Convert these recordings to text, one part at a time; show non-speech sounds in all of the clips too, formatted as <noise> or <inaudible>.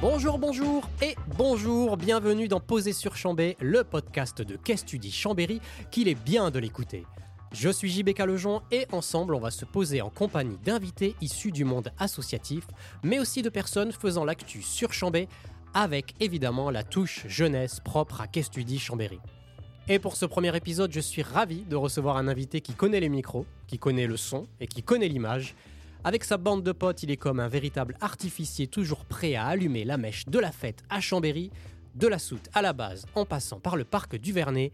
Bonjour, bonjour et bonjour, bienvenue dans Poser sur Chambé, le podcast de Qu'est-ce tu dis Chambéry, qu'il est bien de l'écouter. Je suis JB Calejon et ensemble on va se poser en compagnie d'invités issus du monde associatif, mais aussi de personnes faisant l'actu sur Chambé, avec évidemment la touche jeunesse propre à Qu'est-ce tu dis Chambéry. Et pour ce premier épisode, je suis ravi de recevoir un invité qui connaît les micros, qui connaît le son et qui connaît l'image. Avec sa bande de potes, il est comme un véritable artificier toujours prêt à allumer la mèche de la fête à Chambéry, de la soute à la base en passant par le parc du Vernet.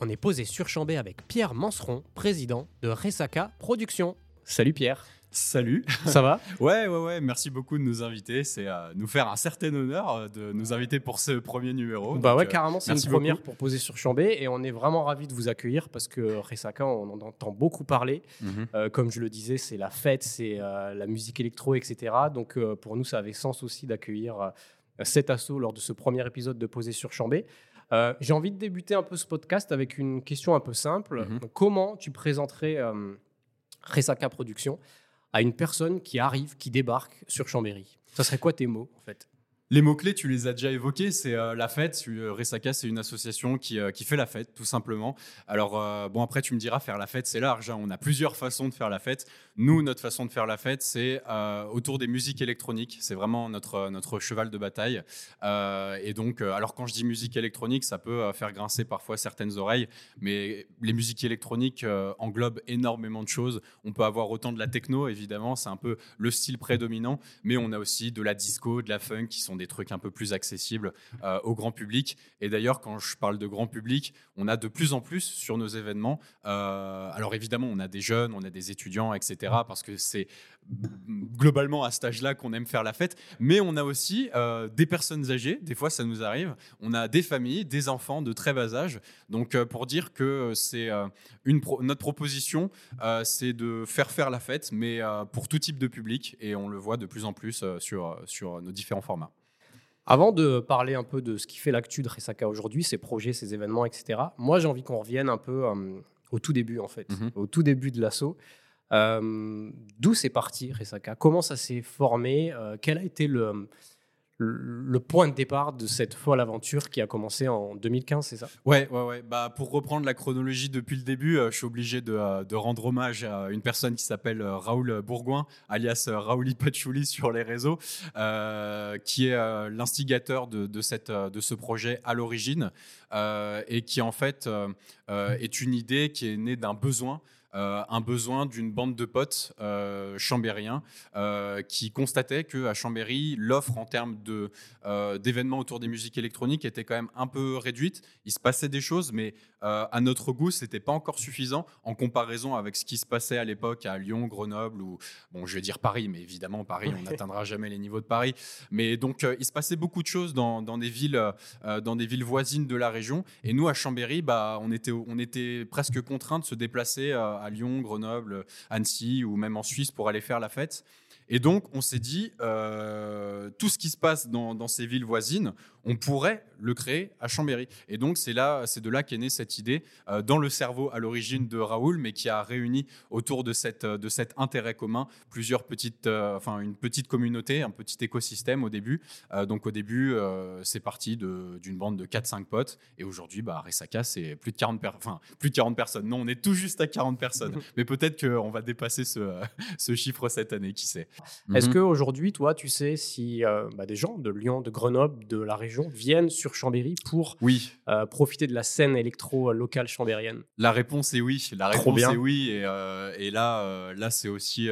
On est posé sur Chambé avec Pierre Manseron, président de Resaka Productions. Salut Pierre. Salut. Ça va? Ouais, ouais, ouais. Merci beaucoup de nous inviter. C'est euh, nous faire un certain honneur euh, de nous inviter pour ce premier numéro. Bah Donc, ouais, euh, carrément, c'est une première pour poser sur Chambé et on est vraiment ravis de vous accueillir parce que Resaka, on en entend beaucoup parler. Mhm. Euh, comme je le disais, c'est la fête, c'est euh, la musique électro, etc. Donc pour nous, ça avait sens aussi d'accueillir cet assaut lors de ce premier épisode de Poser sur Chambé. J'ai envie de débuter un peu ce podcast avec une question un peu simple. Mhm. Comment tu présenterais Resaka Productions? À une personne qui arrive, qui débarque sur Chambéry. Ça serait quoi tes mots en fait? Les mots-clés, tu les as déjà évoqués. C'est euh, la fête. Euh, Resaka, c'est une association qui, euh, qui fait la fête, tout simplement. Alors, bon, après, tu me diras, faire la fête, c'est large. hein. On a plusieurs façons de faire la fête. Nous, notre façon de faire la fête, c'est autour des musiques électroniques. C'est vraiment notre, notre cheval de bataille. Et donc, alors, quand je dis musique électronique, ça peut faire grincer parfois certaines oreilles. Mais les musiques électroniques englobent énormément de choses. On peut avoir autant de la techno, évidemment. C'est un peu le style prédominant. Mais on a aussi de la disco, de la funk, qui sont des trucs un peu plus accessibles euh, au grand public. Et d'ailleurs, quand je parle de grand public, on a de plus en plus sur nos événements. euh, alors évidemment, on a des jeunes, on a des étudiants, etc. Parce que c'est globalement à cet âge-là qu'on aime faire la fête. Mais on a aussi euh, des personnes âgées. Des fois, ça nous arrive. On a des familles, des enfants de très bas âge. Donc, pour dire que c'est une notre proposition, c'est de faire faire la fête, mais pour tout type de public. Et on le voit de plus en plus sur, sur nos différents formats. Avant de parler un peu de ce qui fait l'actu de Resaka aujourd'hui, ses projets, ses événements, etc., moi j'ai envie qu'on revienne un peu euh, au tout début en fait, Mhm. au tout début de l'assaut. Euh, D'où c'est parti Resaka Comment ça s'est formé? Euh, Quel a été le, le, point de départ de cette folle aventure qui a commencé en 2015, c'est ça? Ouais, ouais, ouais. Bah, pour reprendre la chronologie depuis le début, euh, je suis obligé de, euh, de rendre hommage à une personne qui s'appelle euh, Raoul Bourgoin, alias Raouli Patchouli sur les réseaux, qui est l'instigateur de, cette, de ce projet à l'origine et qui en fait est une idée qui est née d'un besoin. Euh, un besoin d'une bande de potes euh, chambériens euh, qui constataient que à Chambéry, l'offre en termes de, d'événements autour des musiques électroniques était quand même un peu réduite. Il se passait des choses, mais à notre goût, c'était pas encore suffisant en comparaison avec ce qui se passait à l'époque à Lyon, Grenoble ou, bon, je vais dire Paris, mais évidemment, Paris, on n'atteindra jamais les niveaux de Paris. Mais donc, il se passait beaucoup de choses dans, dans des villes, dans des villes voisines de la région. Et nous, à Chambéry, bah, on, était, on était presque contraints de se déplacer euh, Lyon, Grenoble, Annecy ou même en Suisse pour aller faire la fête. Et donc, on s'est dit, euh, tout ce qui se passe dans ces villes voisines, on pourrait le créer à Chambéry. Et donc, c'est là, c'est de là qu'est née cette idée euh, dans le cerveau à l'origine de Raoul, mais qui a réuni autour de, cette, de cet intérêt commun plusieurs petites, euh, enfin une petite communauté, un petit écosystème au début. Euh, donc, au début, euh, c'est parti d'une bande de 4-5 potes. Et aujourd'hui, bah, Resaka, c'est plus de 40 per- enfin, plus de 40 personnes. Non, on est tout juste à 40 personnes. <laughs> mais peut-être qu'on va dépasser ce, <laughs> ce chiffre cette année, qui sait. Est-ce Mhm. qu'aujourd'hui, toi, tu sais si euh, bah, des gens de Lyon, de Grenoble, de la région viennent sur Chambéry pour Oui, euh, profiter de la scène électro euh, locale chambérienne La réponse est oui. La réponse est oui. Et, euh, et là, là c'est aussi,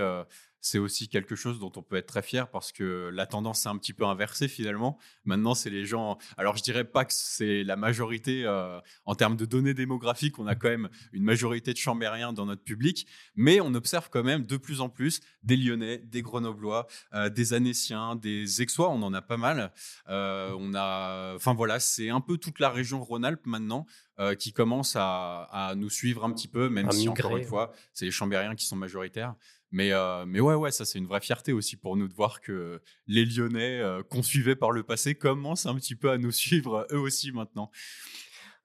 c'est aussi quelque chose dont on peut être très fier parce que la tendance est un petit peu inversée finalement. Maintenant, c'est les gens. Alors, je dirais pas que c'est la majorité euh, en termes de données démographiques. On a quand même une majorité de Chambériens dans notre public, mais on observe quand même de plus en plus des Lyonnais, des Grenoblois, euh, des Annéciens, des Aixois. On en a pas mal. Euh, on a, enfin voilà, c'est un peu toute la région Rhône-Alpes maintenant euh, qui commence à, à nous suivre un petit peu, même À si migrer, encore une ouais. fois, c'est les Chambériens qui sont majoritaires. Mais, euh, mais ouais, ouais, ça c'est une vraie fierté aussi pour nous de voir que les Lyonnais euh, qu'on suivait par le passé commencent un petit peu à nous suivre eux aussi maintenant.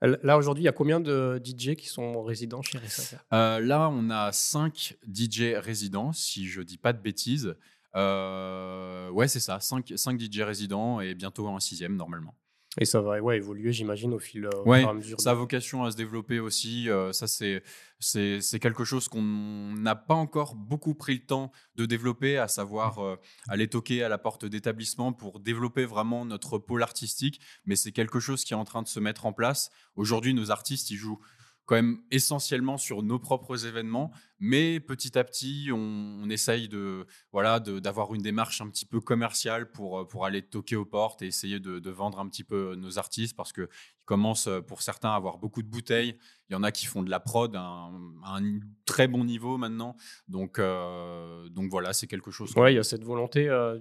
Là, aujourd'hui, il y a combien de DJ qui sont résidents chez Resaka Euh, là, on a 5 DJ résidents, si je dis pas de bêtises. Euh, ouais, c'est ça, 5, 5 DJ résidents et bientôt un sixième normalement. Et ça va ouais, évoluer, j'imagine, au fil au ouais, à mesure. Ça a vocation à se développer aussi. ça, c'est, c'est, c'est quelque chose qu'on n'a pas encore beaucoup pris le temps de développer, à savoir aller toquer à la porte d'établissement pour développer vraiment notre pôle artistique. Mais c'est quelque chose qui est en train de se mettre en place. Aujourd'hui, nos artistes, ils jouent quand même essentiellement sur nos propres événements, mais petit à petit, on, essaye de voilà d'avoir une démarche un petit peu commerciale pour, pour aller toquer aux portes et essayer de, vendre un petit peu nos artistes parce qu'ils commencent pour certains à avoir beaucoup de bouteilles. Il y en a qui font de la prod à un, très bon niveau maintenant. Donc, euh, donc voilà, c'est quelque chose. Oui, il y a cette volonté. Euh,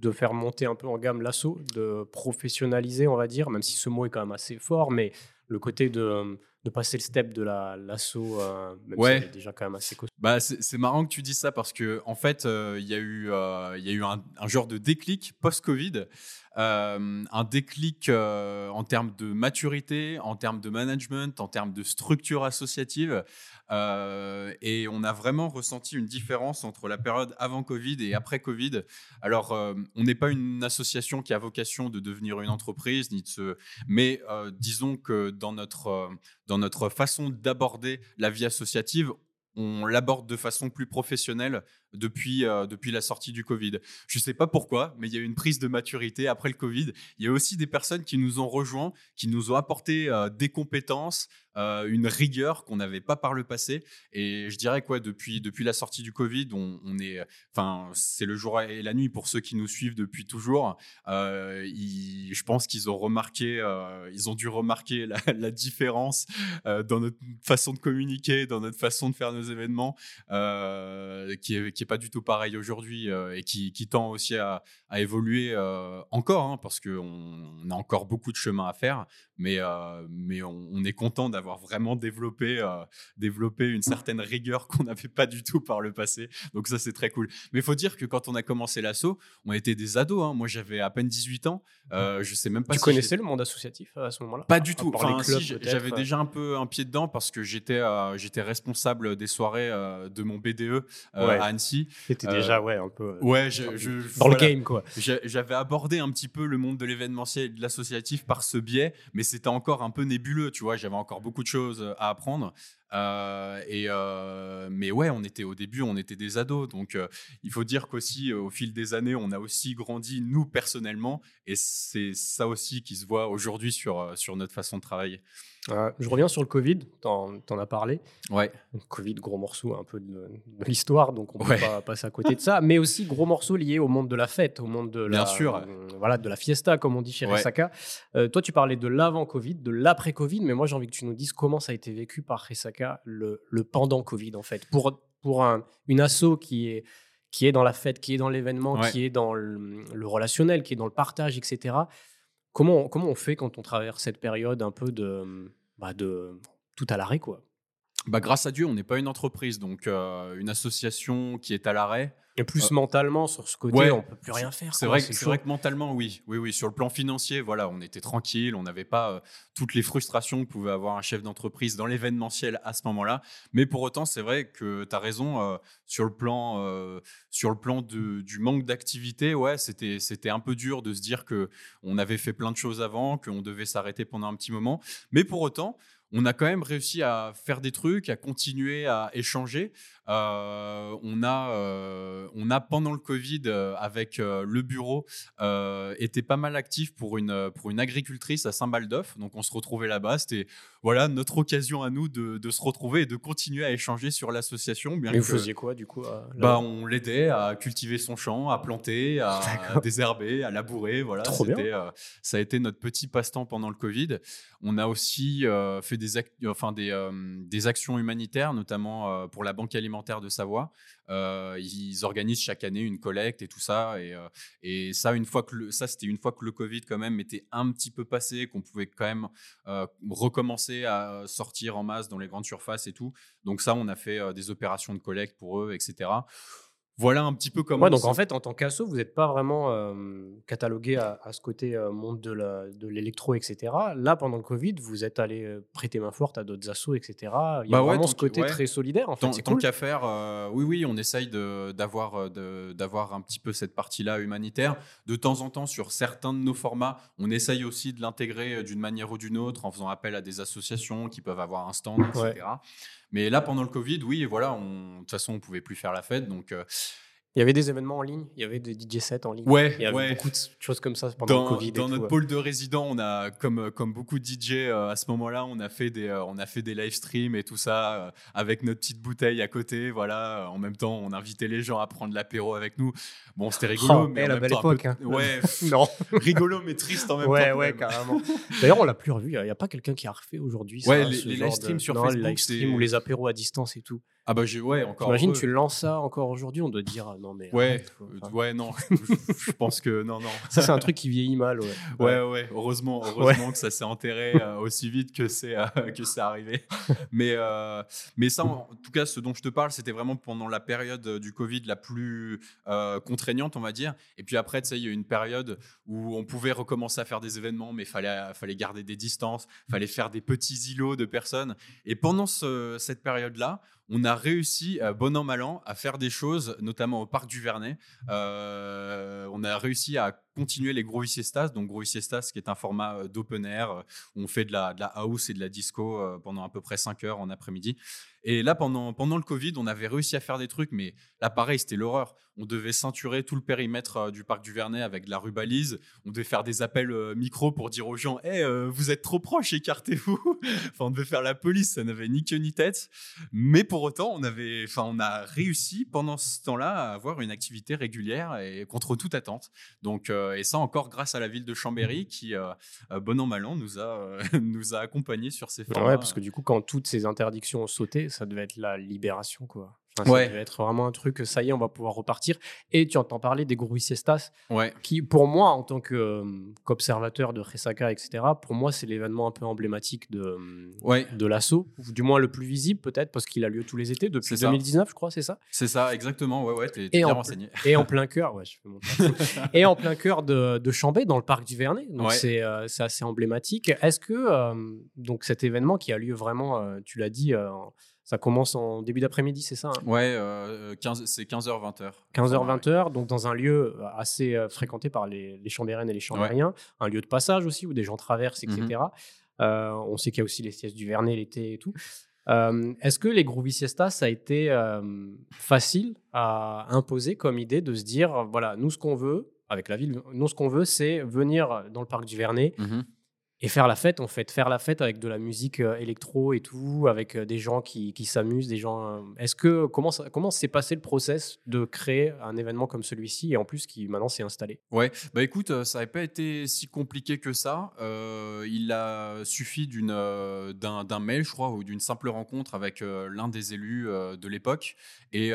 de faire monter un peu en gamme l'assaut, de professionnaliser, on va dire, même si ce mot est quand même assez fort, mais le côté de de passer le step de l'assaut, euh, ouais. déjà quand même assez costaud. Bah, c'est marrant que tu dises ça parce que en fait, euh, il y a eu, euh, y a eu un, genre de déclic post-Covid, un déclic en termes de maturité, en termes de management, en termes de structure associative. et on a vraiment ressenti une différence entre la période avant Covid et après Covid. Alors, on n'est pas une association qui a vocation de devenir une entreprise, ni de se... mais disons que dans notre, dans notre façon d'aborder la vie associative, on l'aborde de façon plus professionnelle depuis, euh, depuis la sortie du Covid. Je ne sais pas pourquoi, mais il y a eu une prise de maturité après le Covid. Il y a aussi des personnes qui nous ont rejoints, qui nous ont apporté euh, des compétences, euh, une rigueur qu'on n'avait pas par le passé. Et je dirais quoi, depuis, depuis la sortie du Covid, on, est, enfin, c'est le jour et la nuit pour ceux qui nous suivent depuis toujours. je pense qu'ils ont remarqué, ils ont dû remarquer la, <laughs> la différence dans notre façon de communiquer, dans notre façon de faire nos événements, qui est qui est pas du tout pareil aujourd'hui euh, et qui, tend aussi à, évoluer euh, encore, hein, parce qu'on on a encore beaucoup de chemin à faire, mais, euh, mais on, est content d'avoir vraiment développé, développé une certaine rigueur <laughs> qu'on n'avait pas du tout par le passé. Donc ça, c'est très cool. Mais il faut dire que quand on a commencé l'assaut, on était des ados. Hein. Moi, j'avais à peine 18 ans. je sais même pas tu connaissais le monde associatif à ce moment-là? Pas du tout. Enfin, j'avais déjà un peu un pied dedans parce que j'étais j'étais responsable des soirées de mon BDE à Annecy c'était déjà, ouais, un peu. Euh, ouais, dans le game, quoi. J'avais abordé un petit peu le monde de l'événementiel et de l'associatif par ce biais, mais c'était encore un peu nébuleux, tu vois. J'avais encore beaucoup de choses euh, à apprendre. Euh, et mais ouais, on était au début, on était des ados, donc il faut dire qu'aussi au fil des années, on a aussi grandi nous personnellement, et c'est ça aussi qui se voit aujourd'hui sur sur notre façon de travailler. Je reviens sur le Covid, tu en, as parlé. Ouais. Covid, gros morceau un peu de, l'histoire, donc on ne peut pas passer à côté de ça, <laughs> mais aussi gros morceau lié au monde de la fête, au monde de la, Bien sûr. voilà, de la fiesta, comme on dit chez Resaka. Euh, toi, tu parlais de l'avant-Covid, de l'après-Covid, mais moi j'ai envie que tu nous dises comment ça a été vécu par Resaka, le, le pendant Covid en fait. Pour, pour un, une asso qui est, qui est dans la fête, qui est dans l'événement, qui est dans le, le relationnel, qui est dans le partage, etc. Comment, comment on fait quand on traverse cette période un peu de, bah de tout à l'arrêt quoi? Bah, Grâce à Dieu, on n'est pas une entreprise, donc euh, une association qui est à l'arrêt. Et plus mentalement, sur ce côté, on peut plus rien faire. C'est vrai, c'est vrai que mentalement, oui. oui, oui. Sur le plan financier, voilà, on était tranquille, on n'avait pas euh, toutes les frustrations que pouvait avoir un chef d'entreprise dans l'événementiel à ce moment-là. Mais pour autant, c'est vrai que tu as raison euh, sur le plan, euh, sur le plan de, du manque d'activité. Ouais, c'était, un peu dur de se dire que on avait fait plein de choses avant, qu'on devait s'arrêter pendant un petit moment. Mais pour autant, on a quand même réussi à faire des trucs, à continuer à échanger. Euh, on, a, euh, on a, pendant le Covid, euh, avec le bureau, été pas mal actif pour une, pour une agricultrice à Saint-Baldoff. Donc, on se retrouvait là-bas. C'était voilà, notre occasion à nous de, se retrouver et de continuer à échanger sur l'association. Mais vous faisiez quoi, du coup bah, On l'aidait à cultiver son champ, à planter, à <laughs> désherber, à labourer. Voilà, ça a été notre petit passe-temps pendant le Covid. On a aussi fait des, enfin, des, des actions humanitaires, notamment pour la Banque alimentaire de Savoie. Euh, ils organisent chaque année une collecte et tout ça. Et, euh, et ça, une fois que ça, c'était une fois que le Covid quand même était un petit peu passé, qu'on pouvait quand même euh, recommencer à sortir en masse dans les grandes surfaces et tout. Donc ça, on a fait des opérations de collecte pour eux, etc voilà un petit peu comment. Ouais, donc en fait, en tant qu'asso, vous n'êtes pas vraiment euh, catalogué à, à ce côté euh, monde de l'électro, etc. Là, pendant le Covid, vous êtes allé euh, prêter main forte à d'autres assos, etc. Il y a Bah ouais, vraiment ce côté ouais. très solidaire, en fait. Tant, C'est tant cool. qu'à faire, euh, oui, oui, on essaye d'avoir d'avoir un petit peu cette partie-là humanitaire. De temps en temps, sur certains de nos formats, on essaye aussi de l'intégrer d'une manière ou d'une autre en faisant appel à des associations qui peuvent avoir un stand, etc. Mais là, pendant le Covid, oui, voilà, de toute façon, on pouvait plus faire la fête, donc euh, Il y avait des événements en ligne, il y avait des DJ sets en ligne. Ouais, il y avait ouais. beaucoup de choses comme ça pendant dans, le Covid. et dans tout, notre ouais. pôle de résidents, on a, comme, comme beaucoup de DJ euh, à ce moment-là, on a fait des, euh, on a fait des live streams et tout ça euh, avec notre petite bouteille à côté. Voilà, en même temps, on invitait les gens à prendre l'apéro avec nous. Bon, c'était rigolo, Oh, mais la belle temps, peu- hein. Ouais, <laughs> Non, rigolo mais triste en même ouais, temps. ouais, même. carrément. D'ailleurs, on l'a plus revu. Il n'y a, pas quelqu'un qui a refait aujourd'hui. ça, Ouais, les- ce les live streams sur non, les Facebook, live streams c'est- ou les apéros à distance et tout. Ah bah j'ai ouais encore. Heureux. tu lances ça encore aujourd'hui, on doit dire ah, non, mais. Ouais, arrête, quoi. Enfin, ouais non, <laughs> je, je pense que non non. Ça, c'est un truc qui vieillit mal, ouais. Ouais, ouais, heureusement, heureusement que ça s'est enterré euh, aussi vite que c'est euh, que c'est arrivé. <laughs> Mais euh, mais ça, en tout cas, ce dont je te parle, c'était vraiment pendant la période du Covid la plus contraignante, on va dire. Et puis après, tu sais, il y a eu une période où on pouvait recommencer à faire des événements, mais fallait fallait garder des distances, fallait faire des petits îlots de personnes. Et pendant ce- cette période-là, on a réussi, euh, bon an mal an, à faire des choses, notamment au parc du Vernet. Euh, on a réussi à continuer les Groovy Siestas. Donc Groovy Siestas, qui est un format euh, d'open air, euh, on fait de la, de la house et de la disco euh, pendant à peu près 5 heures en après-midi. Et là, pendant, pendant le Covid, on avait réussi à faire des trucs, mais là, pareil, c'était l'horreur. On devait ceinturer tout le périmètre du parc du Vernet avec de la rubalise. On devait faire des appels micro pour dire aux gens Hey, euh, vous êtes trop proches, écartez-vous. <laughs> enfin, on devait faire la police, ça n'avait ni queue ni tête. Mais pour autant, on, avait, enfin, on a réussi pendant ce temps-là à avoir une activité régulière et contre toute attente. Donc, et ça encore grâce à la ville de Chambéry qui, euh, euh, bon an mal an, nous a, euh, <laughs> nous a accompagnés sur ces formats. Ouais, parce que du coup, quand toutes ces interdictions ont sauté, ça devait être la libération, quoi. Enfin, Ouais. Ça devait être vraiment un truc, ça y est, on va pouvoir repartir. Et tu entends parler des Siestas, Ouais, qui, pour moi, en tant euh, qu'observateur de Resaka, etc., pour moi, c'est l'événement un peu emblématique de, euh, ouais, de l'assaut, ou du moins le plus visible, peut-être, parce qu'il a lieu tous les étés, depuis C'est ça. 2019, je crois, c'est ça? C'est ça, exactement. Ouais, ouais, t'es bien en renseigné. Et en plein cœur, ouais, je fais mon <laughs> et en plein cœur de, de Chambé, dans le parc du Vernet. Donc Ouais. c'est euh, assez emblématique. Est-ce que euh, donc cet événement qui a lieu vraiment, tu l'as dit, ça commence en début d'après-midi, c'est ça hein? Ouais, euh, 15 c'est 15h, 20h. 15h, 20h, donc dans un lieu euh, assez euh, fréquenté par les, les Chambériennes et les Chambériens, un lieu de passage aussi où des gens traversent, etc. Mhm. Euh, on sait qu'il y a aussi les siestes du Vernet l'été et tout. Euh, Est-ce que les Groovy Siestas, ça a été facile à imposer comme idée de se dire, voilà, nous ce qu'on veut, avec la ville, nous ce qu'on veut, c'est venir dans le parc du Vernet Mhm. Et faire la fête, en fait, faire la fête avec de la musique euh, électro et tout, avec euh, des gens qui, qui s'amusent, des gens. euh, Est-ce que comment comment s'est passé le process de créer un événement comme celui-ci et en plus qui maintenant s'est installé? Ouais, bah écoute, ça n'avait pas été si compliqué que ça. Il a suffi d'une, euh, d'un, mail, je crois, ou d'une simple rencontre avec l'un des élus de l'époque. Et,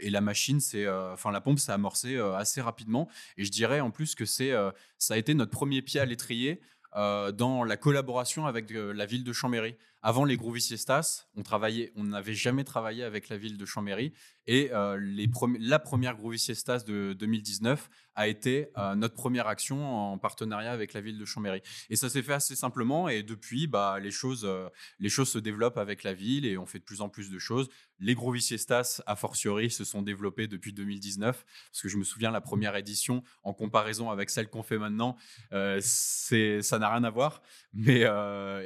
et la machine, c'est, euh, enfin la pompe s'est amorcée euh, assez rapidement. Et je dirais en plus que c'est, euh, ça a été notre premier pied à l'étrier dans la collaboration avec la ville de Chambéry. Avant les Groovy Siestas, on travaillait, on n'avait jamais travaillé avec la ville de Chambéry. Et euh, les premi- la première Groovy Siestas de 2019 a été euh, notre première action en partenariat avec la ville de Chambéry. Et ça s'est fait assez simplement. Et depuis, bah, les, choses, euh, les choses se développent avec la ville et on fait de plus en plus de choses. Les Groovy Siestas, a fortiori, se sont développés depuis 2019. Parce que je me souviens, la première édition, en comparaison avec celle qu'on fait maintenant, ça n'a rien à voir. Mais,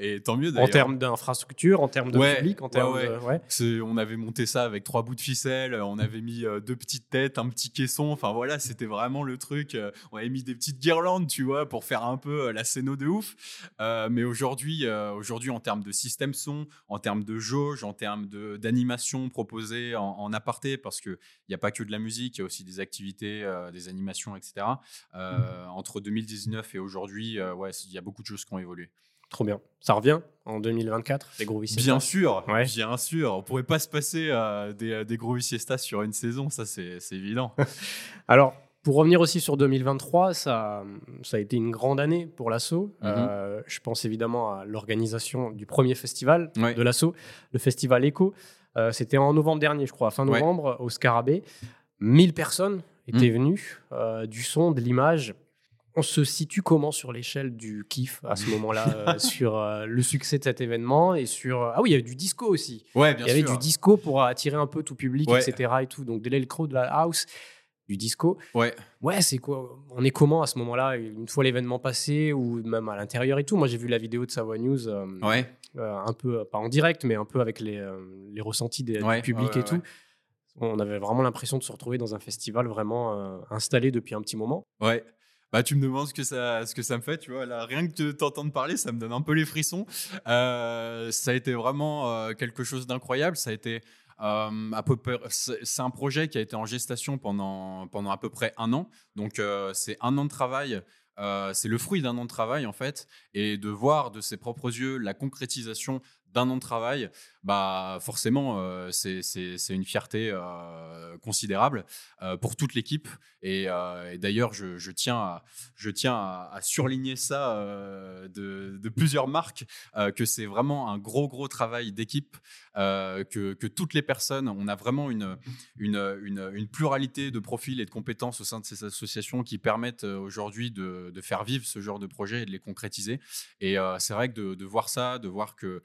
et tant mieux En d'ailleurs. termes d'infrastructure, en termes de Ouais, public, en termes ouais. Ouais. On avait monté ça avec trois bouts de ficelle, on avait mis euh, deux petites têtes, un petit caisson. Enfin voilà, c'était vraiment le truc. euh, on avait mis des petites guirlandes, tu vois, pour faire un peu euh, la scéno de ouf. Euh, mais aujourd'hui, euh, aujourd'hui, en termes de système son, en termes de jauge, en termes d'animation proposée en, en aparté, parce qu'il n'y a pas que de la musique, il y a aussi des activités, euh, des animations, etc. Euh, entre 2019 et aujourd'hui, ouais, il y a beaucoup de choses qui ont évolué. Trop bien. Ça revient en 2024, les Siestas Bien sûr, Ouais. bien sûr. On pourrait pas se passer euh, des, des gros siestas sur une saison, ça c'est évident. <laughs> Alors, pour revenir aussi sur 2023, ça, ça a été une grande année pour l'assaut. Mhm. Euh, je pense évidemment à l'organisation du premier festival Ouais. de l'assaut, le festival Echo. Euh, C'était en novembre dernier, je crois, fin Ouais. novembre, au Scarabée. 1000 personnes étaient Mm. venues, euh, du son, de l'image. On se situe comment sur l'échelle du kiff à ce moment-là, <laughs> euh, sur euh, le succès de cet événement et sur. Ah oui, il y avait du disco aussi. Ouais, bien il y avait du disco pour attirer un peu tout public, Ouais. etc. Et tout. Donc de l'électro, de la house, du disco. Ouais. Ouais, c'est quoi On est comment à ce moment-là Une fois l'événement passé ou même à l'intérieur et tout? Moi, j'ai vu la vidéo de Savoie News, euh, Ouais. euh, un peu, euh, pas en direct, mais un peu avec les, euh, les ressentis des, Ouais, du public ouais, et tout. On avait vraiment l'impression de se retrouver dans un festival vraiment euh, installé depuis un petit moment. Ouais. Bah, tu me demandes ce que ça, ce que ça me fait, tu vois. Là, rien que de t'entendre parler, ça me donne un peu les frissons. Euh, ça a été vraiment euh, quelque chose d'incroyable. Ça a été euh, peu. C'est un projet qui a été en gestation pendant, pendant à peu près un an. Donc, c'est un an de travail. c'est le fruit d'un an de travail, en fait. Et de voir de ses propres yeux la concrétisation d'un an de travail, bah forcément, euh, c'est une fierté euh, considérable euh, pour toute l'équipe. Et, euh, et d'ailleurs, je, je tiens, à, je tiens à, surligner ça de, plusieurs marques, que c'est vraiment un gros, gros travail d'équipe, que, que toutes les personnes, on a vraiment une, une, une, pluralité de profils et de compétences au sein de ces associations qui permettent aujourd'hui de, de faire vivre ce genre de projet et de les concrétiser. Et c'est vrai que de, voir ça, de voir que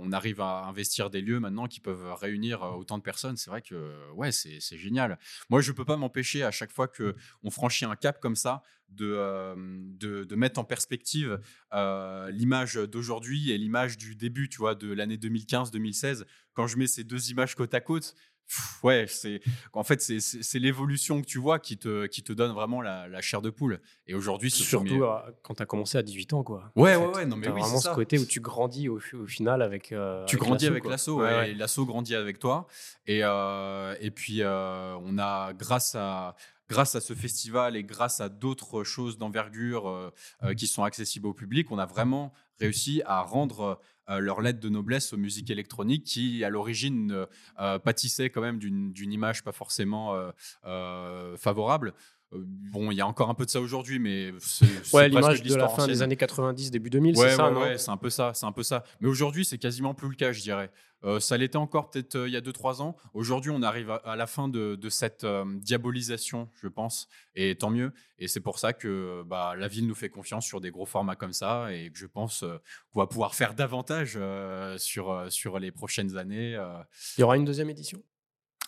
on arrive à investir des lieux maintenant qui peuvent réunir euh, autant de personnes, c'est vrai que ouais, c'est génial. Moi, je peux pas m'empêcher à chaque fois que on franchit un cap comme ça de, euh, de, mettre en perspective euh, l'image d'aujourd'hui et l'image du début, tu vois, de l'année 2015-2016. Quand je mets ces deux images côte à côte, pff, ouais, c'est en fait c'est- l'évolution que tu vois qui te, qui te donne vraiment la, la chair de poule. Et aujourd'hui, Surtout euh, quand tu as commencé à 18 ans. Quoi, Ouais, ouais, fait. ouais, non, mais oui, vraiment ce ça. côté où tu grandis au, au final avec. euh, tu grandis avec l'assaut, Ouais, ouais, et l'assaut grandit avec toi. Et, euh, et puis, euh, on a, grâce à, grâce à ce festival et grâce à d'autres choses d'envergure euh, qui sont accessibles au public, on a vraiment réussi à rendre leur lettre de noblesse aux musiques électroniques qui, à l'origine, euh, pâtissaient quand même d'une image pas forcément euh, euh, favorable. Euh, Bon, il y a encore un peu de ça aujourd'hui, mais c'est Ouais, l'image de la fin des années 90, début 2000, Ouais, c'est ça, ouais, non ouais, c'est un peu ça, c'est un peu ça. Mais aujourd'hui, c'est quasiment plus le cas, je dirais. Euh, ça l'était encore peut-être euh, il y a 2-3 ans. Aujourd'hui, on arrive à, à la fin de, de cette euh, diabolisation, je pense, et tant mieux. Et c'est pour ça que bah, la ville nous fait confiance sur des gros formats comme ça, et que je pense qu'on va pouvoir faire davantage sur, sur les prochaines années. Il y aura une deuxième édition?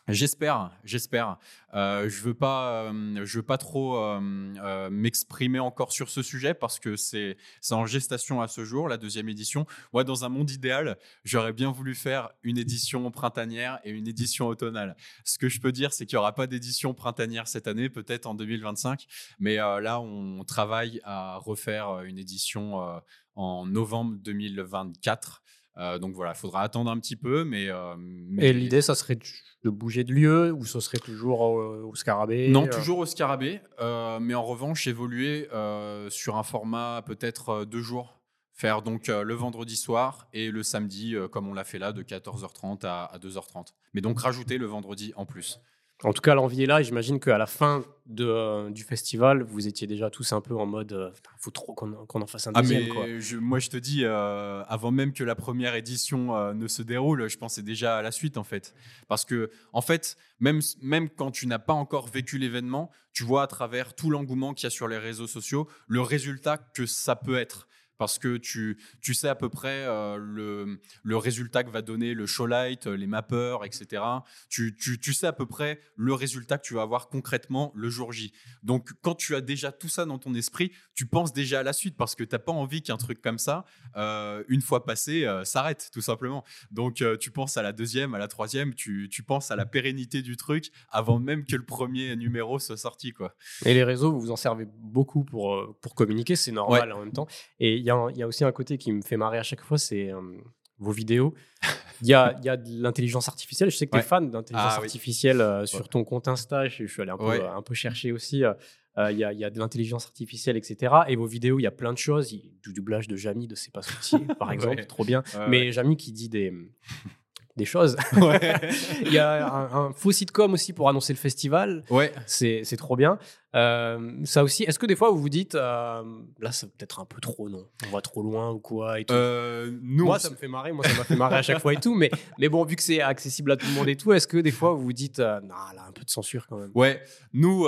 J'espère, j'espère. Euh, je veux euh, veux pas trop euh, m'exprimer encore sur ce sujet parce que c'est en gestation à ce jour la deuxième édition. Moi, dans un monde idéal, j'aurais bien voulu faire une édition printanière et une édition automnale. Ce que je peux dire, c'est qu'il y aura pas d'édition printanière cette année, peut-être en 2025, mais là, on travaille à refaire une édition en novembre 2024. Euh, donc voilà, il faudra attendre un petit peu, mais, euh, mais- Et l'idée, ça serait de- bouger de lieu ou ce serait toujours au, au Scarabée Non, euh, toujours au Scarabée, euh, mais en revanche, évoluer euh, sur un format peut-être euh, deux jours. Faire donc euh, le vendredi soir et le samedi, euh, comme on l'a fait là, de 14h30 à, à 2h30. Mais donc rajouter le vendredi en plus. En tout cas, l'envie est là et j'imagine qu'à la fin de, euh, du festival, vous étiez déjà tous un peu en mode euh, faut trop qu'on en fasse un Ah deuxième. moi je te dis, euh, avant même que la première édition euh, ne se déroule, je pensais déjà à la suite en fait. Parce que en fait, même, même quand tu n'as pas encore vécu l'événement, tu vois à travers tout l'engouement qu'il y a sur les réseaux sociaux, le résultat que ça peut être. Parce que tu, tu sais à peu près euh, le, le résultat que va donner le showlight, les mappeurs, etc. Tu, tu, tu sais à peu près le résultat que tu vas avoir concrètement le jour J. Donc, quand tu as déjà tout ça dans ton esprit, tu penses déjà à la suite parce que tu n'as pas envie qu'un truc comme ça, euh, une fois passé, euh, s'arrête, tout simplement. Donc, tu penses à la deuxième, à la troisième, tu, tu penses à la pérennité du truc avant même que le premier numéro soit sorti. Quoi. Et les réseaux, vous vous en servez beaucoup pour, pour communiquer, c'est normal en même temps. Et il y, a il y a aussi un côté qui me fait marrer à chaque fois, c'est euh, vos vidéos. Il y a, y a de l'intelligence artificielle. Je sais que tu es Ouais. fan d'intelligence Ah oui. artificielle euh, sur Ouais. ton compte Insta. Je, je suis allé un peu, Ouais. un peu chercher aussi. euh, Il y, a, y a de l'intelligence artificielle, etc. Et vos vidéos, il y a plein de choses. Y a du doublage de Jamy de C'est pas <laughs> par exemple, Ouais. trop bien. Ouais, Mais Jamy qui dit des, des choses. <laughs> ouais. il y a un, un faux sitcom aussi pour annoncer le festival. ouais. C'est c'est trop bien. Euh, ça aussi, est-ce que des fois vous vous dites, euh, là c'est peut-être un peu trop, non? On va trop loin ou quoi et tout? Euh, nous, Moi ça me fait marrer, moi ça m'a fait marrer à chaque fois et tout, mais, mais bon, vu que c'est accessible à tout le monde et tout, est-ce que des fois vous vous dites, euh, non, là un peu de censure quand même? Ouais, nous,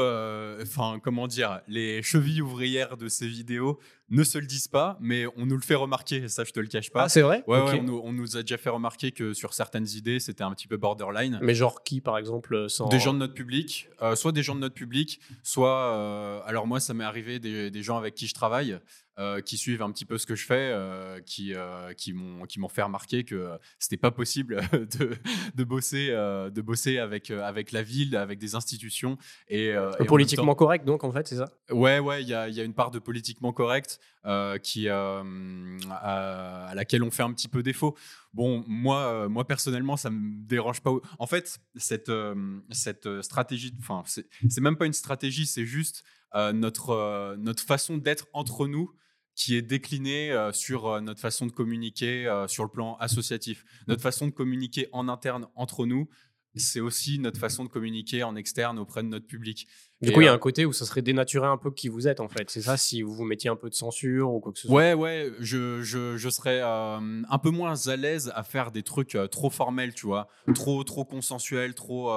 enfin, comment dire, les chevilles ouvrières de ces vidéos ne se le disent pas, mais on nous le fait remarquer, ça, je te le cache pas. Ah, c'est vrai? Ouais, ouais, on nous, on nous a déjà fait remarquer que sur certaines idées, c'était un petit peu borderline. Mais genre qui par exemple sans... Des gens de notre public, soit des gens de notre public, soit. Euh, alors, moi, ça m'est arrivé des, des gens avec qui je travaille, euh, qui suivent un petit peu ce que je fais, euh, qui, euh, qui m'ont qui m'ont fait remarquer que c'était pas possible <laughs> de, de, bosser, de bosser avec, avec la ville, avec des institutions. Et, Politiquement temps- correct donc en fait, c'est ça? Ouais, ouais, il y a, il y a une part de politiquement correct euh, euh, à, laquelle on fait un petit peu défaut. Bon, moi, euh, moi personnellement, ça me dérange pas. En fait, cette, cette stratégie, enfin, c'est même pas une stratégie, c'est juste notre, notre façon d'être entre nous qui est déclinée sur notre façon de communiquer sur le plan associatif. Notre façon de communiquer en interne entre nous, c'est aussi notre façon de communiquer en externe auprès de notre public. Du Et, coup, il y a euh, un côté où ça serait dénaturer un peu qui vous êtes en fait. C'est ça si vous vous mettiez un peu de censure ou quoi que ce soit. Ouais, ouais, je, je, je serais euh, un peu moins à l'aise à faire des trucs euh, trop formels, tu vois, trop, trop consensuels, trop.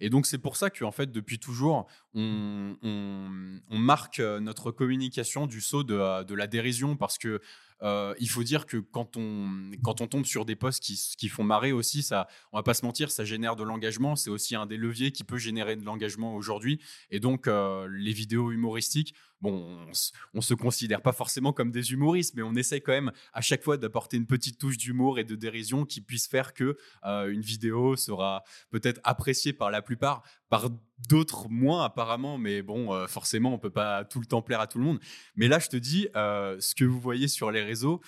Et donc, c'est pour ça qu'en fait, depuis toujours, on, on, on marque notre communication du saut de, de la dérision parce que. Euh, il faut dire que quand on, quand on tombe sur des posts qui, qui font marrer aussi, ça, on va pas se mentir, ça génère de l'engagement. C'est aussi un des leviers qui peut générer de l'engagement aujourd'hui. Et donc, euh, les vidéos humoristiques, bon, on, se considère pas forcément comme des humoristes, mais on essaie quand même à chaque fois d'apporter une petite touche d'humour et de dérision qui puisse faire que euh, une vidéo sera peut-être appréciée par la plupart, par d'autres moins apparemment, mais bon, euh, forcément, on peut pas tout le temps plaire à tout le monde. Mais là, je te dis, euh, ce que vous voyez sur les réseaux,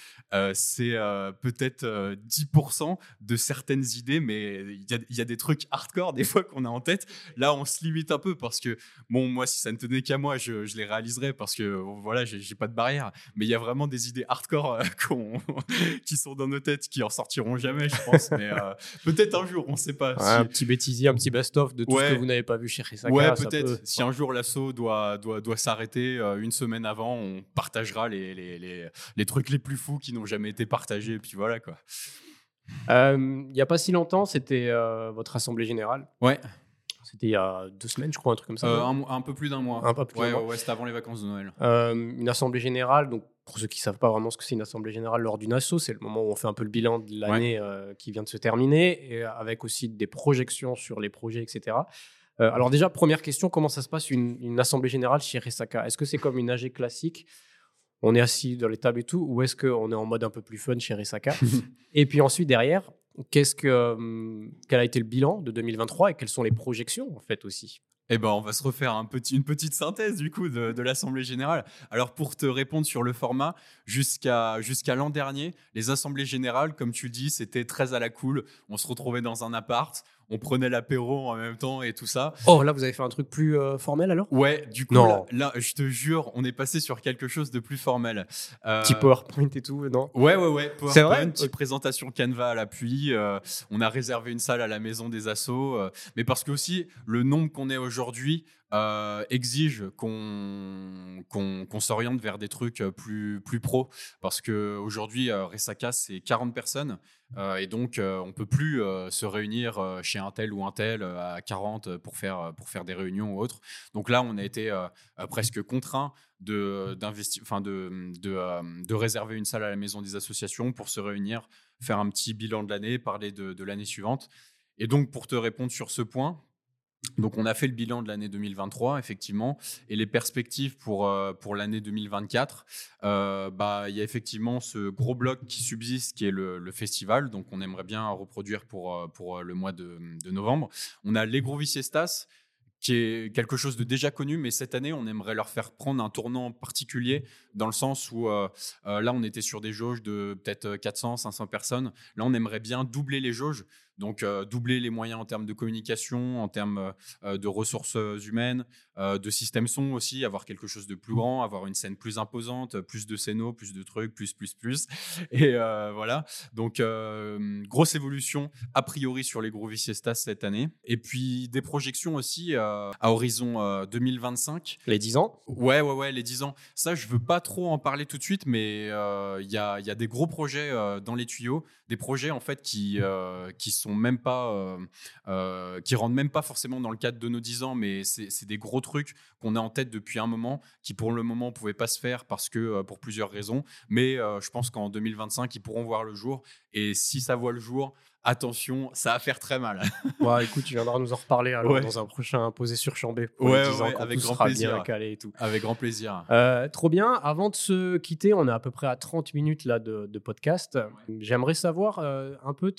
c'est peut-être euh, 10% de certaines idées, mais il y a, il y a des trucs hardcore des fois qu'on a en tête. Là, on se limite un peu parce que, bon, moi, si ça ne tenait qu'à moi, je, je les réaliserais parce que, voilà, j'ai pas de barrière. Mais il y a vraiment des idées hardcore euh, <laughs> <laughs> qui sont dans nos têtes, qui en sortiront jamais, je pense. mais euh, <laughs> peut-être un jour, on sait pas. Ouais, Si- un petit bêtisier, un petit best-of de tout Ouais. ce que vous n'avez pas vu chez Risaka. Ouais, peut-être. peut- Si un jour l'assaut doit, doit, doit s'arrêter euh, une semaine avant, on partagera les, les, les, les trucs les plus fous qui n'ont jamais été partagés. Et puis voilà, quoi. Il n'y a pas si longtemps, c'était votre assemblée générale. Ouais, C'était il y a deux semaines, je crois, un truc comme ça. euh, un, peu plus d'un mois. Un peu plus d'un ouais, ouais, ouais, c'était avant les vacances de Noël. Euh, une assemblée générale, donc pour ceux qui ne savent pas vraiment ce que c'est une assemblée générale lors d'une asso, c'est le moment où on fait un peu le bilan de l'année euh, qui vient de se terminer, et avec aussi des projections sur les projets, etc. Alors déjà, première question, comment ça se passe une, une assemblée générale chez Resaka? Est-ce que c'est comme une AG classique? On est assis dans les tables et tout, ou est-ce qu'on est en mode un peu plus fun chez Resaka? <laughs> Et puis ensuite, derrière, qu'est-ce que, euh, quel a été le bilan de 2023 et quelles sont les projections en fait aussi? Eh ben, on va se refaire une petite synthèse du coup de, l'Assemblée générale. Alors pour te répondre sur le format, jusqu'à jusqu'à l'an dernier, les assemblées générales, comme tu le dis, c'était très à la cool. On se retrouvait dans un appart, on prenait l'apéro en même temps et tout ça. Oh, là, vous avez fait un truc plus euh, formel alors? Ouais, du coup, Non. là, là, je te jure, on est passé sur quelque chose de plus formel. Euh, Petit PowerPoint et tout, non? Ouais, ouais, ouais. C'est vrai? PowerPoint, petite présentation Canva à l'appui. euh, on a réservé une salle à la maison des assos. euh, mais parce que aussi, le nombre qu'on est aujourd'hui euh, exige qu'on s'oriente vers des trucs euh, plus, plus pro. Parce qu'aujourd'hui, Resaka, c'est 40 personnes. euh, et donc, euh, on peut plus euh, se réunir euh, chez un tel ou un tel euh, à 40 pour faire, pour faire des réunions ou autres. Donc là, on a été euh, euh, presque contraint de, de, de, euh, de réserver une salle à la maison des associations pour se réunir, faire un petit bilan de l'année, parler de l'année suivante. Et donc, pour te répondre sur ce point, donc on a fait le bilan de l'année 2023, effectivement, et les perspectives pour, euh, pour l'année 2024. euh, bah, Il y a effectivement ce gros bloc qui subsiste, qui est le, festival, donc on aimerait bien reproduire pour, euh, pour le mois de, novembre. On a les Gros Viciestas, qui est quelque chose de déjà connu, mais cette année, on aimerait leur faire prendre un tournant particulier, dans le sens où là, on était sur des jauges de peut-être 400, 500 personnes. Là, on aimerait bien doubler les jauges. Donc, doubler les moyens en termes de communication, en termes de ressources humaines, de système son aussi, avoir quelque chose de plus grand, avoir une scène plus imposante, plus de scénos, plus de trucs, plus, plus, plus. <laughs> Et voilà. Donc, grosse évolution a priori sur les Groovy Siestas cette année. Et puis, des projections aussi à horizon 2025. Les 10 ans? Ouais, ouais, ouais, les 10 ans. Ça, je veux pas trop en parler tout de suite, mais il y, a, y, a, des gros projets dans les tuyaux, des projets en fait qui, qui sont même pas, qui rentrent même pas forcément dans le cadre de nos 10 ans, mais c'est des gros trucs qu'on a en tête depuis un moment, qui pour le moment pouvaient pas se faire parce que pour plusieurs raisons, mais je pense qu'en 2025 ils pourront voir le jour. Et si ça voit le jour, attention, ça va faire très mal. <laughs> ouais, écoute, tu viendras nous en reparler alors dans un prochain posé sur Chambé. Ouais, ouais, avec grand plaisir. calé et tout. Avec grand plaisir. Euh, trop bien. Avant de se quitter, on est à peu près à 30 minutes là de, podcast. J'aimerais savoir euh, un peu,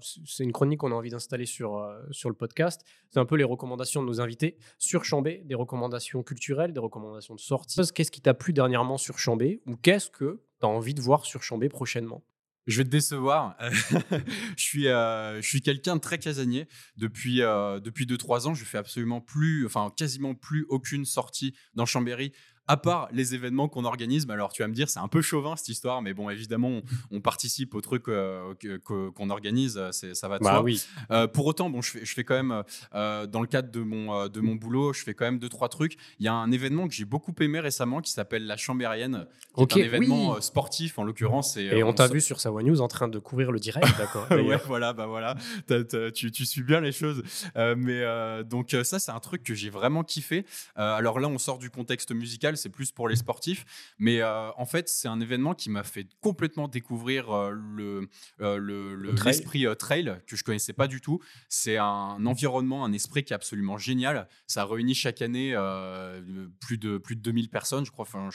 c'est une chronique qu'on a envie d'installer sur, euh, sur le podcast. C'est un peu les recommandations de nos invités sur Chambé, des recommandations culturelles, des recommandations de sortie. Qu'est-ce qui t'a plu dernièrement sur Chambé ou qu'est-ce que tu as envie de voir sur Chambé prochainement? Je vais te décevoir. <laughs> je suis, euh, je suis quelqu'un de très casanier. Depuis, euh, depuis 2-3 ans, je fais absolument plus, enfin quasiment plus aucune sortie dans Chambéry à part les événements qu'on organise, alors tu vas me dire, c'est un peu chauvin cette histoire, mais bon, évidemment, on, participe aux trucs euh, qu'on organise, ça va de bah, Oui. Euh, pour autant, bon, je fais, je fais quand même, euh, dans le cadre de mon, de mon boulot, je fais quand même deux, trois trucs. Il y a un événement que j'ai beaucoup aimé récemment qui s'appelle la Chambérienne, qui est un événement sportif en l'occurrence. Et, on, t'a vu sur Savoie News en train de couvrir le direct, d'accord <laughs> Ouais, voilà, bah voilà, tu, tu, suis bien les choses. mais donc, ça, c'est un truc que j'ai vraiment kiffé. alors là, on sort du contexte musical c'est plus pour les sportifs. Mais euh, en fait, c'est un événement qui m'a fait complètement découvrir euh, le, euh, l'esprit trail que je connaissais pas du tout. C'est un environnement, un esprit qui est absolument génial. Ça réunit chaque année plus de plus de 2000 personnes, je crois. Enfin,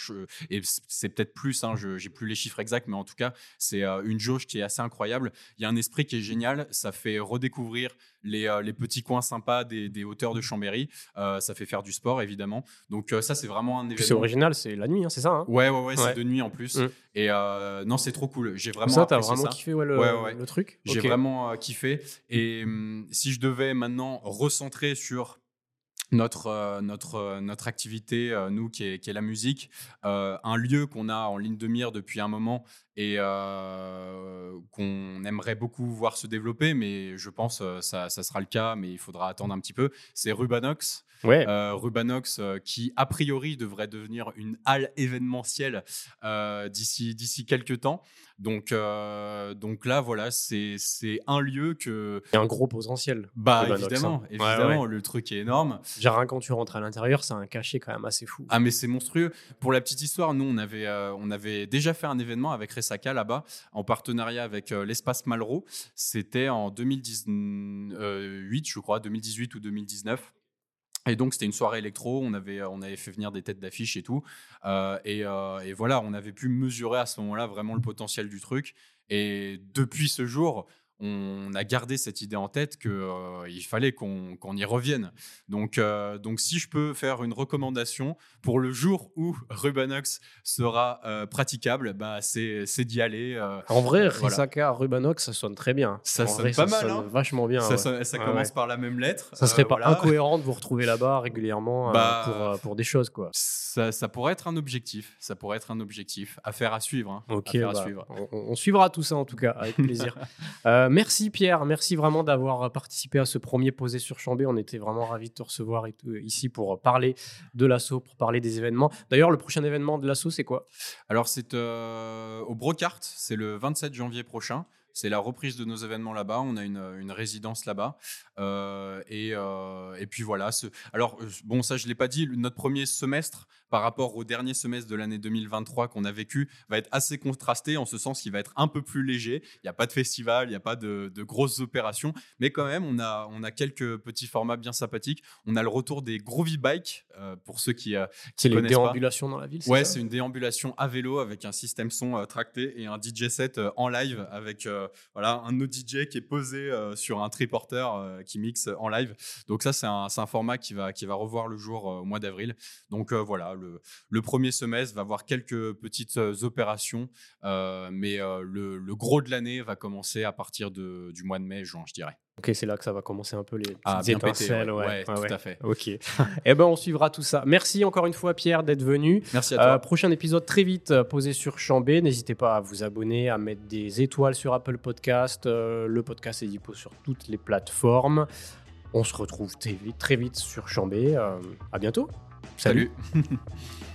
et c'est peut-être plus. Hein, je j'ai plus les chiffres exacts, mais en tout cas, c'est une jauge qui est assez incroyable. Il y a un esprit qui est génial. Ça fait redécouvrir les, les petits coins sympas des, des hauteurs de Chambéry. ça fait faire du sport, évidemment. Donc ça, c'est vraiment un événement original, c'est la nuit, hein, c'est ça hein Ouais, ouais, ouais, c'est de nuit en plus. Mm. Et euh, non, c'est trop cool. J'ai vraiment ça, t'as vraiment kiffé le, truc? J'ai vraiment euh, kiffé. Et hum, si je devais maintenant recentrer sur notre, euh, notre, notre activité, nous, qui est, qui est, la musique, un lieu qu'on a en ligne de mire depuis un moment et qu'on aimerait beaucoup voir se développer, mais je pense que ça, ça, sera le cas, mais il faudra attendre un petit peu, c'est Rubanox. Ouais. Euh, Rubanox, euh, qui a priori devrait devenir une halle événementielle euh, d'ici d'ici quelques temps. Donc donc là voilà, c'est c'est un lieu que. Il y a un gros potentiel. Bah hein. évidemment, évidemment, le truc est énorme. Genre quand tu rentres à l'intérieur, c'est un cachet quand même assez fou. Ah mais c'est monstrueux. Pour la petite histoire, nous on avait on avait déjà fait un événement avec Resaka là-bas en partenariat avec l'espace Malraux. C'était en 2018, je crois, 2018 ou 2019. Et donc c'était une soirée électro, on avait, on avait fait venir des têtes d'affiche et tout. Euh, euh, et, voilà, on avait pu mesurer à ce moment-là vraiment le potentiel du truc. Et depuis ce jour, on a gardé cette idée en tête qu'il euh, fallait qu'on y revienne. Donc, euh, donc, si je peux faire une recommandation pour le jour où Rubanox sera euh, praticable, bah, c'est d'y aller. en vrai, Risaka Rubanox, ça sonne très bien. Ça sonne pas mal. Hein. vachement bien. Ça, commence par la même lettre. Ça serait pas incohérent de vous retrouver là-bas régulièrement bah, pour, pour, des choses. quoi. Ça, pourrait être un objectif. Ça pourrait être un objectif. Affaire à suivre. Hein. À bah, suivre. On, on, suivra tout ça en tout cas, avec plaisir. <laughs> Euh, merci Pierre, merci vraiment d'avoir participé à ce premier posé sur Chambé. On était vraiment ravis de te recevoir ici pour parler de l'assaut, pour parler des événements. D'ailleurs, le prochain événement de l'assaut, c'est quoi? Alors, c'est euh, au Brocart, c'est le 27 janvier prochain. C'est la reprise de nos événements là-bas. On a une, résidence là-bas. Euh, et, et, puis voilà. Ce... Alors, bon, ça, je ne l'ai pas dit. Notre premier semestre par rapport au dernier semestre de l'année 2023 qu'on a vécu va être assez contrasté en ce sens qu'il va être un peu plus léger. Il n'y a pas de festival, il n'y a pas de, grosses opérations, mais quand même, on a, on a quelques petits formats bien sympathiques. On a le retour des Groovy Bike, euh, pour ceux qui, euh, C'est une déambulation dans la ville Ouais, c'est une déambulation à vélo avec un système son euh, tracté et un DJ set en live avec voilà, un autre DJ qui est posé sur un triporter qui mixe en live. Donc ça, c'est un, un, format qui va, qui va revoir le jour au mois d'avril. Donc voilà, le, premier semestre va avoir quelques petites euh, opérations, euh, mais euh, le, gros de l'année va commencer à partir du mois de mai, juin, je dirais. Ok, c'est là que ça va commencer un peu les petites Ah, pété, étincelles. ouais. ouais, tout à fait. Ok. Eh ben, on suivra tout ça. Merci encore une fois, Pierre, d'être venu. Merci à toi. Euh, prochain épisode très vite euh, posé sur Chambé. N'hésitez pas à vous abonner, à mettre des étoiles sur Apple Podcast. Euh, le podcast est dispo sur toutes les plateformes. On se retrouve très vite, très vite sur Chambé. À bientôt. Salut. <laughs>